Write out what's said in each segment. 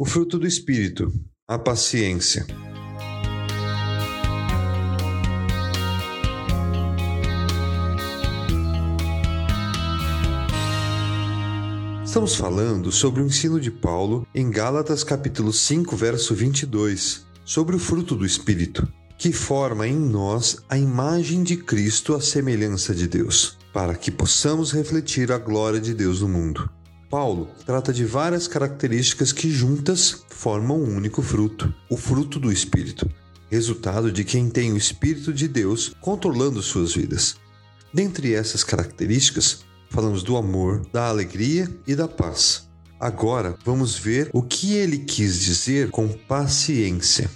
O fruto do Espírito, a paciência. Estamos falando sobre o ensino de Paulo em Gálatas capítulo 5, verso 22, sobre o fruto do Espírito, que forma em nós a imagem de Cristo à semelhança de Deus, para que possamos refletir a glória de Deus no mundo. Paulo trata de várias características que juntas formam um único fruto, o fruto do Espírito, resultado de quem tem o Espírito de Deus controlando suas vidas. Dentre essas características, falamos do amor, da alegria e da paz. Agora vamos ver o que ele quis dizer com paciência.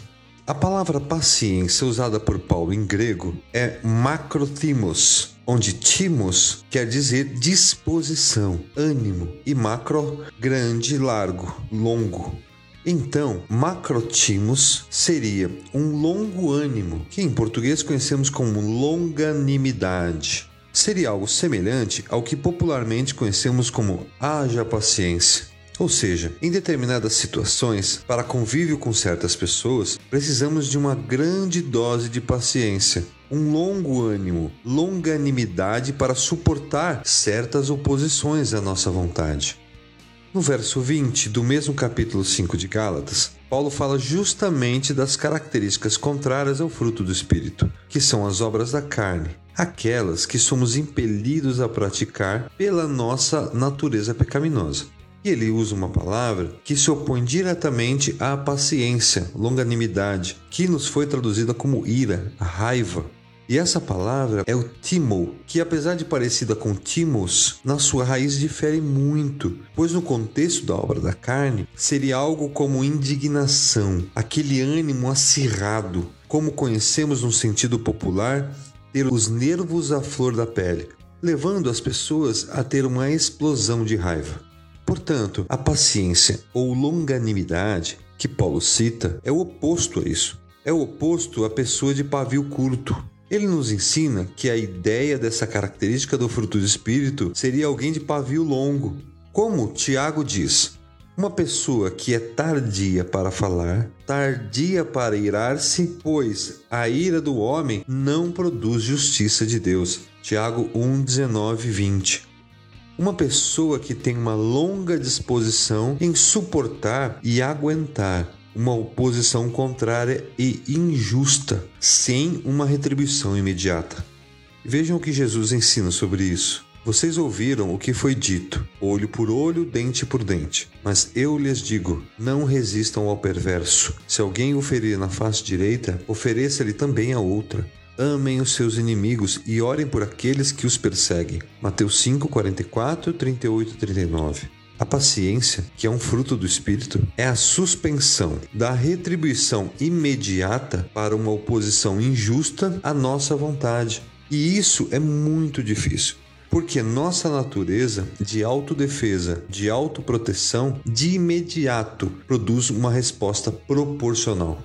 A palavra paciência usada por Paulo em grego é macrothimos, onde timos quer dizer disposição, ânimo e macro grande, largo, longo. Então, macrotimos seria um longo ânimo, que em português conhecemos como longanimidade. Seria algo semelhante ao que popularmente conhecemos como haja paciência. Ou seja, em determinadas situações, para convívio com certas pessoas, precisamos de uma grande dose de paciência, um longo ânimo, longanimidade para suportar certas oposições à nossa vontade. No verso 20 do mesmo capítulo 5 de Gálatas, Paulo fala justamente das características contrárias ao fruto do Espírito, que são as obras da carne, aquelas que somos impelidos a praticar pela nossa natureza pecaminosa. E ele usa uma palavra que se opõe diretamente à paciência, longanimidade, que nos foi traduzida como ira, raiva. E essa palavra é o timo, que apesar de parecida com timos, na sua raiz difere muito, pois no contexto da obra da carne seria algo como indignação, aquele ânimo acirrado, como conhecemos no sentido popular, ter os nervos à flor da pele, levando as pessoas a ter uma explosão de raiva. Portanto, a paciência ou longanimidade que Paulo cita é o oposto a isso. É o oposto à pessoa de pavio curto. Ele nos ensina que a ideia dessa característica do fruto do espírito seria alguém de pavio longo. Como Tiago diz, uma pessoa que é tardia para falar, tardia para irar-se, pois a ira do homem não produz justiça de Deus. Tiago 1, 19, 20. Uma pessoa que tem uma longa disposição em suportar e aguentar uma oposição contrária e injusta, sem uma retribuição imediata. Vejam o que Jesus ensina sobre isso. Vocês ouviram o que foi dito, olho por olho, dente por dente. Mas eu lhes digo: não resistam ao perverso. Se alguém o ferir na face direita, ofereça-lhe também a outra. Amem os seus inimigos e orem por aqueles que os perseguem. Mateus 5, 44, 38 e 39. A paciência, que é um fruto do Espírito, é a suspensão da retribuição imediata para uma oposição injusta à nossa vontade. E isso é muito difícil, porque nossa natureza de autodefesa, de autoproteção, de imediato produz uma resposta proporcional.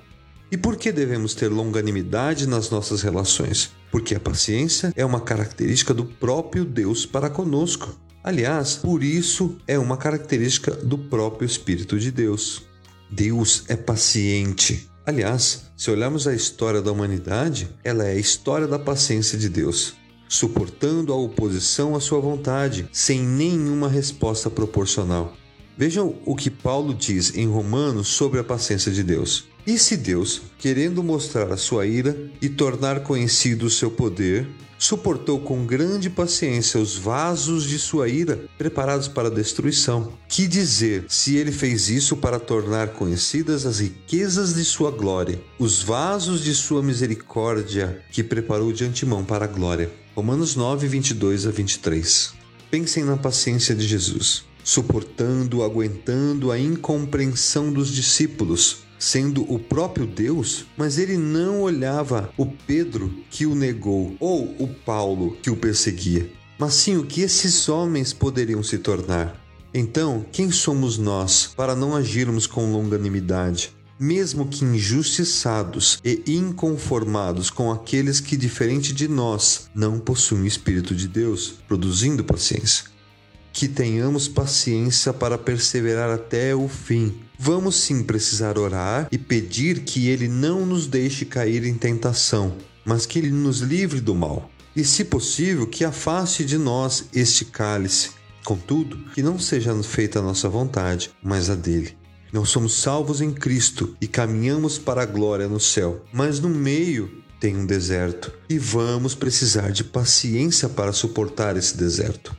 E por que devemos ter longanimidade nas nossas relações? Porque a paciência é uma característica do próprio Deus para conosco. Aliás, por isso é uma característica do próprio Espírito de Deus. Deus é paciente. Aliás, se olharmos a história da humanidade, ela é a história da paciência de Deus, suportando a oposição à sua vontade, sem nenhuma resposta proporcional. Vejam o que Paulo diz em Romanos sobre a paciência de Deus. E se Deus, querendo mostrar a sua ira e tornar conhecido o seu poder, suportou com grande paciência os vasos de sua ira preparados para destruição. Que dizer se ele fez isso para tornar conhecidas as riquezas de sua glória, os vasos de sua misericórdia que preparou de antemão para a glória? Romanos 9, 22 a 23. Pensem na paciência de Jesus, suportando, aguentando a incompreensão dos discípulos sendo o próprio Deus, mas ele não olhava o Pedro que o negou ou o Paulo que o perseguia, mas sim o que esses homens poderiam se tornar. Então, quem somos nós para não agirmos com longanimidade? Mesmo que injustiçados e inconformados com aqueles que, diferente de nós, não possuem o Espírito de Deus, produzindo paciência. Que tenhamos paciência para perseverar até o fim. Vamos sim precisar orar e pedir que Ele não nos deixe cair em tentação, mas que Ele nos livre do mal. E, se possível, que afaste de nós este cálice. Contudo, que não seja feita a nossa vontade, mas a dele. Não somos salvos em Cristo e caminhamos para a glória no céu, mas no meio tem um deserto e vamos precisar de paciência para suportar esse deserto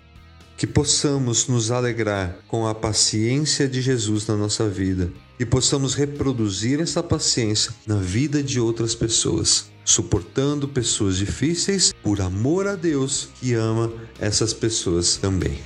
que possamos nos alegrar com a paciência de Jesus na nossa vida e possamos reproduzir essa paciência na vida de outras pessoas, suportando pessoas difíceis por amor a Deus que ama essas pessoas também.